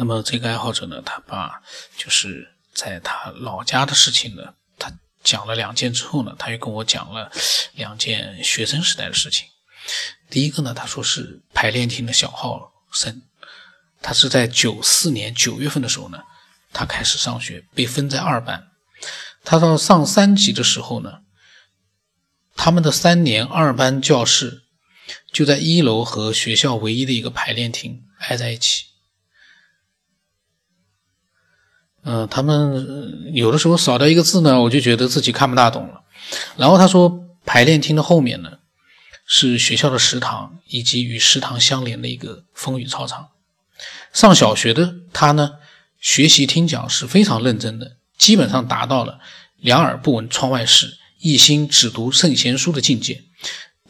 那么这个爱好者呢，他把就是在他老家的事情呢，他讲了两件之后呢，他又跟我讲了两件学生时代的事情。第一个呢，他说是排练厅的小号生，他是在九四年九月份的时候呢，他开始上学，被分在二班。他到上三级的时候呢，他们的三年二班教室就在一楼和学校唯一的一个排练厅挨在一起。嗯，他们有的时候少掉一个字呢，我就觉得自己看不大懂了。然后他说，排练厅的后面呢，是学校的食堂以及与食堂相连的一个风雨操场。上小学的他呢，学习听讲是非常认真的，基本上达到了两耳不闻窗外事，一心只读圣贤书的境界。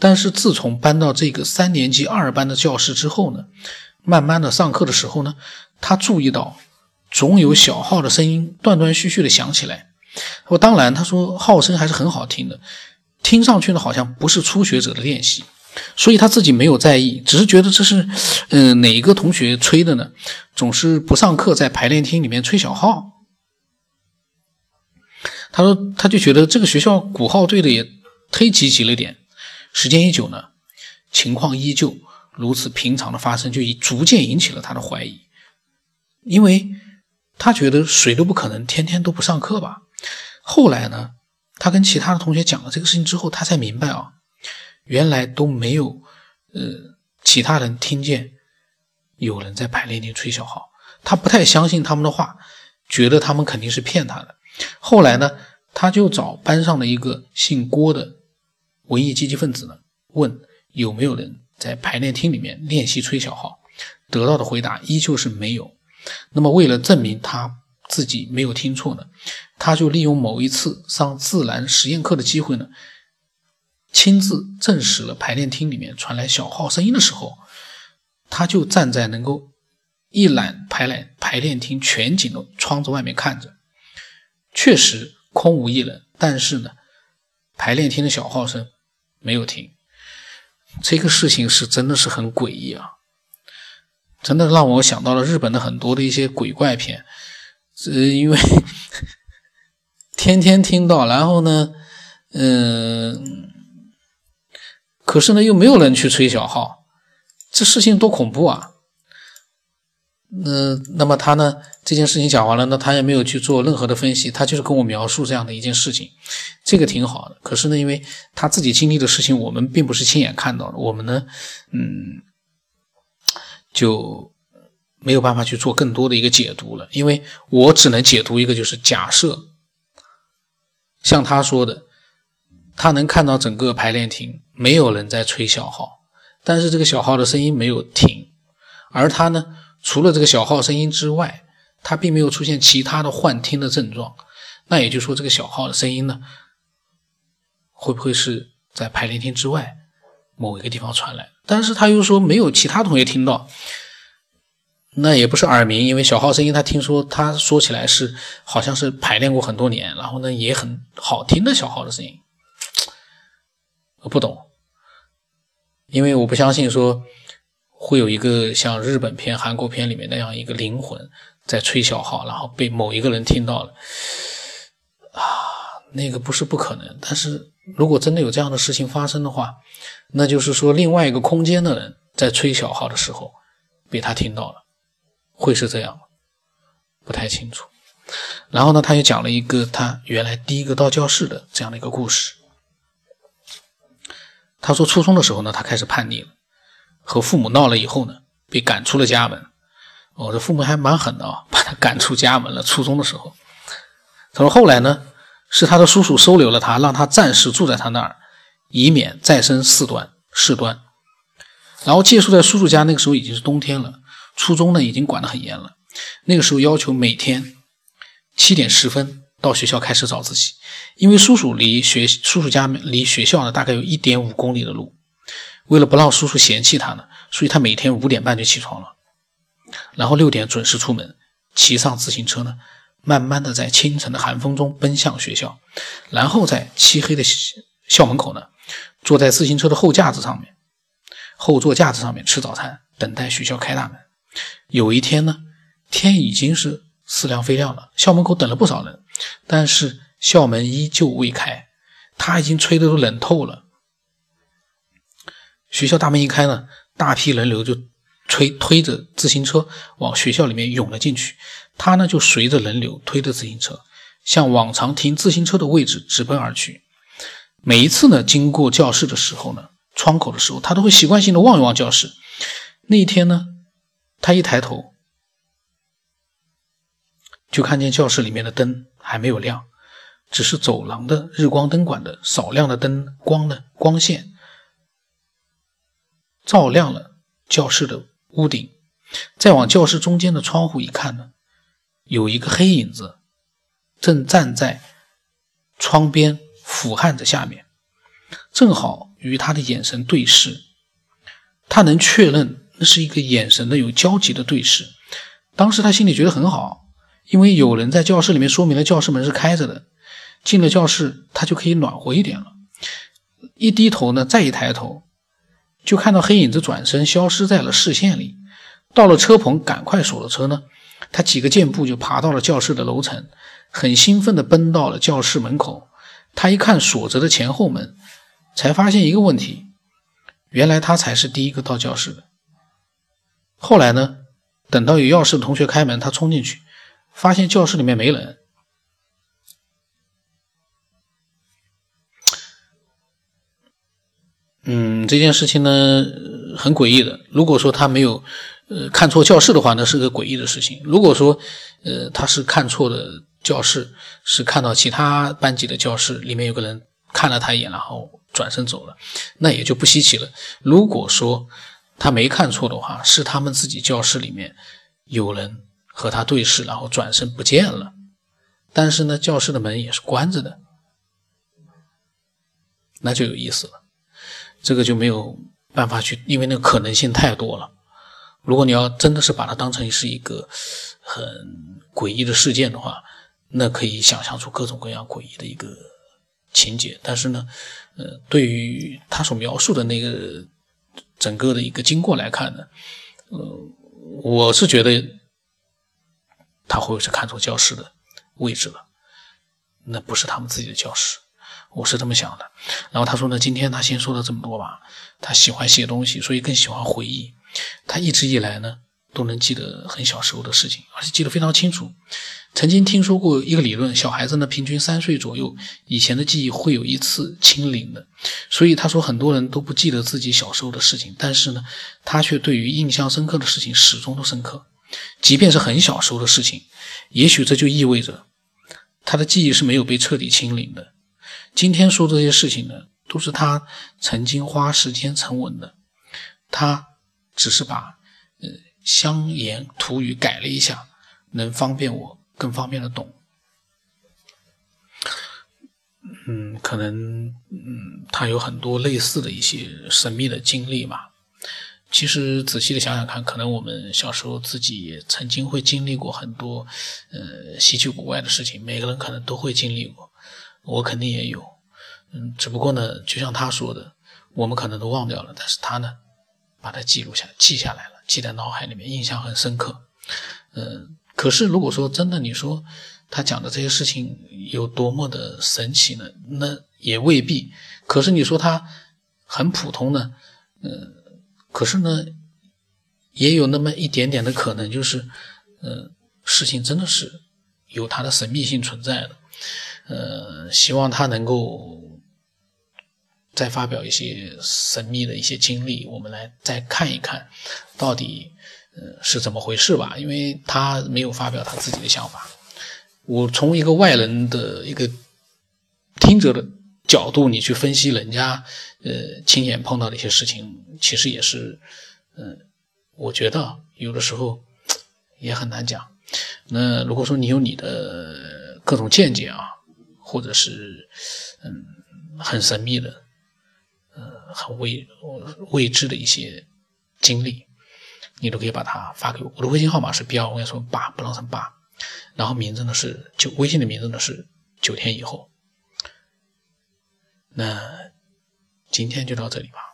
但是自从搬到这个三年级二班的教室之后呢，慢慢的上课的时候呢，他注意到。总有小号的声音断断续续的响起来，我当然他说号声还是很好听的，听上去呢好像不是初学者的练习，所以他自己没有在意，只是觉得这是，嗯哪一个同学吹的呢？总是不上课在排练厅里面吹小号。他说他就觉得这个学校鼓号队的也忒积极了点，时间一久呢，情况依旧如此平常的发生，就已逐渐引起了他的怀疑，因为。他觉得谁都不可能天天都不上课吧。后来呢，他跟其他的同学讲了这个事情之后，他才明白啊，原来都没有呃其他人听见有人在排练厅吹小号。他不太相信他们的话，觉得他们肯定是骗他的。后来呢，他就找班上的一个姓郭的文艺积极分子呢，问有没有人在排练厅里面练习吹小号，得到的回答依旧是没有。那么，为了证明他自己没有听错呢，他就利用某一次上自然实验课的机会呢，亲自证实了排练厅里面传来小号声音的时候，他就站在能够一览排练排练厅全景的窗子外面看着，确实空无一人，但是呢，排练厅的小号声没有停，这个事情是真的是很诡异啊。真的让我想到了日本的很多的一些鬼怪片，呃，因为 天天听到，然后呢，嗯，可是呢又没有人去吹小号，这事情多恐怖啊！那那么他呢这件事情讲完了，那，他也没有去做任何的分析，他就是跟我描述这样的一件事情，这个挺好的。可是呢，因为他自己经历的事情，我们并不是亲眼看到的，我们呢，嗯。就没有办法去做更多的一个解读了，因为我只能解读一个，就是假设，像他说的，他能看到整个排练厅没有人在吹小号，但是这个小号的声音没有停，而他呢，除了这个小号声音之外，他并没有出现其他的幻听的症状，那也就是说，这个小号的声音呢，会不会是在排练厅之外某一个地方传来？但是他又说没有其他同学听到，那也不是耳鸣，因为小号声音他听说他说起来是好像是排练过很多年，然后呢也很好听的小号的声音，我不懂，因为我不相信说会有一个像日本片、韩国片里面那样一个灵魂在吹小号，然后被某一个人听到了，啊，那个不是不可能，但是。如果真的有这样的事情发生的话，那就是说另外一个空间的人在吹小号的时候被他听到了，会是这样吗？不太清楚。然后呢，他又讲了一个他原来第一个到教室的这样的一个故事。他说初中的时候呢，他开始叛逆了，和父母闹了以后呢，被赶出了家门。我的父母还蛮狠的啊，把他赶出家门了。初中的时候，他说后来呢？是他的叔叔收留了他，让他暂时住在他那儿，以免再生事端。事端。然后借宿在叔叔家，那个时候已经是冬天了。初中呢已经管得很严了，那个时候要求每天七点十分到学校开始早自习，因为叔叔离学叔叔家离学校呢大概有一点五公里的路。为了不让叔叔嫌弃他呢，所以他每天五点半就起床了，然后六点准时出门，骑上自行车呢。慢慢的在清晨的寒风中奔向学校，然后在漆黑的校门口呢，坐在自行车的后架子上面，后座架子上面吃早餐，等待学校开大门。有一天呢，天已经是似亮非亮了，校门口等了不少人，但是校门依旧未开，他已经吹得都冷透了。学校大门一开呢，大批人流就推推着自行车往学校里面涌了进去，他呢就随着人流推着自行车，向往常停自行车的位置直奔而去。每一次呢，经过教室的时候呢，窗口的时候，他都会习惯性的望一望教室。那一天呢，他一抬头，就看见教室里面的灯还没有亮，只是走廊的日光灯管的少量的灯光的光线，照亮了教室的屋顶。再往教室中间的窗户一看呢，有一个黑影子，正站在窗边。俯瞰着下面，正好与他的眼神对视，他能确认那是一个眼神的有交集的对视。当时他心里觉得很好，因为有人在教室里面说明了教室门是开着的，进了教室他就可以暖和一点了。一低头呢，再一抬头，就看到黑影子转身消失在了视线里。到了车棚，赶快锁了车呢，他几个箭步就爬到了教室的楼层，很兴奋地奔到了教室门口。他一看锁着的前后门，才发现一个问题：原来他才是第一个到教室的。后来呢，等到有钥匙的同学开门，他冲进去，发现教室里面没人。嗯，这件事情呢，很诡异的。如果说他没有呃看错教室的话，那是个诡异的事情；如果说呃他是看错的。教室是看到其他班级的教室里面有个人看了他一眼，然后转身走了，那也就不稀奇了。如果说他没看错的话，是他们自己教室里面有人和他对视，然后转身不见了。但是呢，教室的门也是关着的，那就有意思了。这个就没有办法去，因为那个可能性太多了。如果你要真的是把它当成是一个很诡异的事件的话，那可以想象出各种各样诡异的一个情节，但是呢，呃，对于他所描述的那个整个的一个经过来看呢，呃，我是觉得他会不会是看错教室的位置了？那不是他们自己的教室，我是这么想的。然后他说呢，今天他先说了这么多吧，他喜欢写东西，所以更喜欢回忆。他一直以来呢。都能记得很小时候的事情，而且记得非常清楚。曾经听说过一个理论，小孩子呢平均三岁左右以前的记忆会有一次清零的。所以他说很多人都不记得自己小时候的事情，但是呢，他却对于印象深刻的事情始终都深刻，即便是很小时候的事情。也许这就意味着他的记忆是没有被彻底清零的。今天说这些事情呢，都是他曾经花时间沉稳的，他只是把呃。乡言土语改了一下，能方便我更方便的懂。嗯，可能嗯，他有很多类似的一些神秘的经历嘛。其实仔细的想想看，可能我们小时候自己也曾经会经历过很多呃稀奇古怪的事情，每个人可能都会经历过，我肯定也有。嗯，只不过呢，就像他说的，我们可能都忘掉了，但是他呢，把它记录下记下来了。记在脑海里面，印象很深刻。嗯，可是如果说真的，你说他讲的这些事情有多么的神奇呢？那也未必。可是你说他很普通呢？嗯，可是呢，也有那么一点点的可能，就是，嗯，事情真的是有它的神秘性存在的。呃，希望他能够。再发表一些神秘的一些经历，我们来再看一看，到底呃是怎么回事吧？因为他没有发表他自己的想法，我从一个外人的一个听者的角度，你去分析人家呃亲眼碰到的一些事情，其实也是嗯，我觉得有的时候也很难讲。那如果说你有你的各种见解啊，或者是嗯很神秘的。呃很未未知的一些经历，你都可以把它发给我。我的微信号码是 B 二，我跟你说八不能成八，然后名字呢是就，微信的名字呢是九天以后。那今天就到这里吧。